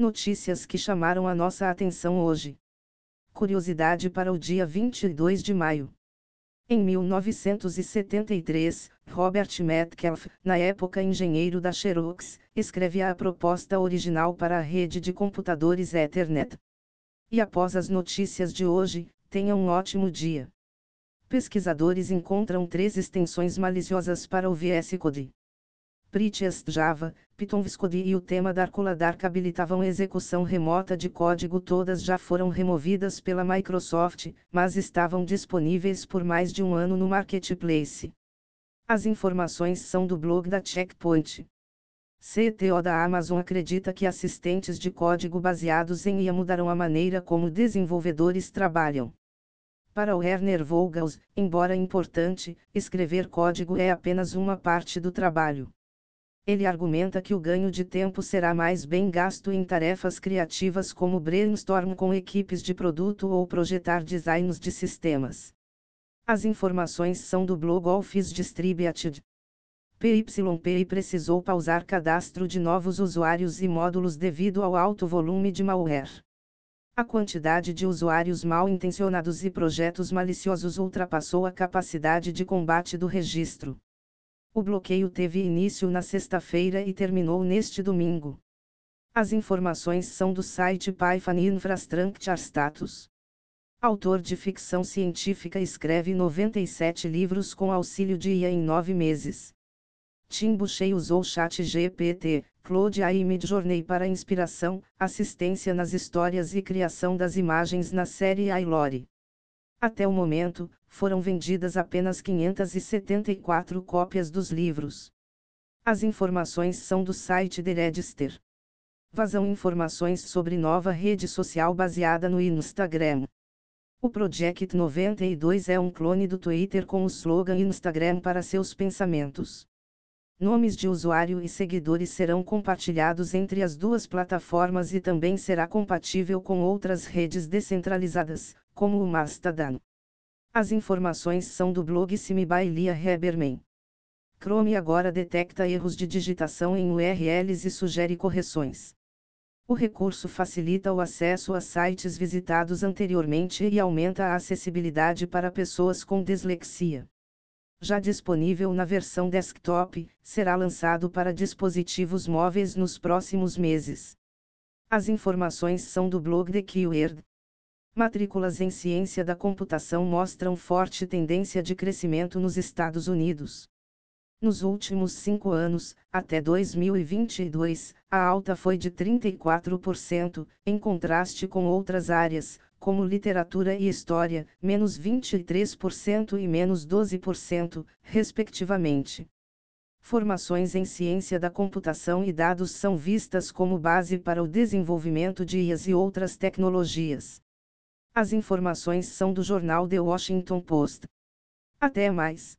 Notícias que chamaram a nossa atenção hoje. Curiosidade para o dia 22 de maio. Em 1973, Robert Metcalf, na época engenheiro da Xerox, escreve a proposta original para a rede de computadores Ethernet. E após as notícias de hoje, tenha um ótimo dia. Pesquisadores encontram três extensões maliciosas para o VS Code. Pretest Java, Python Viscode e o tema Dark habilitavam execução remota de código todas já foram removidas pela Microsoft, mas estavam disponíveis por mais de um ano no Marketplace. As informações são do blog da Checkpoint. CTO da Amazon acredita que assistentes de código baseados em IA mudarão a maneira como desenvolvedores trabalham. Para o Werner Vogels, embora importante, escrever código é apenas uma parte do trabalho. Ele argumenta que o ganho de tempo será mais bem gasto em tarefas criativas como brainstorm com equipes de produto ou projetar designs de sistemas. As informações são do blog Office Distributed. PYPI precisou pausar cadastro de novos usuários e módulos devido ao alto volume de malware. A quantidade de usuários mal intencionados e projetos maliciosos ultrapassou a capacidade de combate do registro. O bloqueio teve início na sexta-feira e terminou neste domingo. As informações são do site Python Infrastructure. Autor de ficção científica escreve 97 livros com auxílio de IA em nove meses. Tim Buchey usou Chat GPT, Claude AI Midjourney para inspiração, assistência nas histórias e criação das imagens na série iLore. Até o momento, foram vendidas apenas 574 cópias dos livros. As informações são do site The Register. Vazam informações sobre nova rede social baseada no Instagram. O Project 92 é um clone do Twitter com o slogan Instagram para seus pensamentos. Nomes de usuário e seguidores serão compartilhados entre as duas plataformas e também será compatível com outras redes descentralizadas, como o Mastodon. As informações são do blog Simi by Lia Heberman. Chrome agora detecta erros de digitação em URLs e sugere correções. O recurso facilita o acesso a sites visitados anteriormente e aumenta a acessibilidade para pessoas com dislexia. Já disponível na versão desktop, será lançado para dispositivos móveis nos próximos meses. As informações são do blog The Keyword. Matrículas em ciência da computação mostram forte tendência de crescimento nos Estados Unidos. Nos últimos cinco anos, até 2022, a alta foi de 34%, em contraste com outras áreas, como literatura e história, menos 23% e menos 12%, respectivamente. Formações em ciência da computação e dados são vistas como base para o desenvolvimento de IAs e outras tecnologias. As informações são do jornal The Washington Post. Até mais.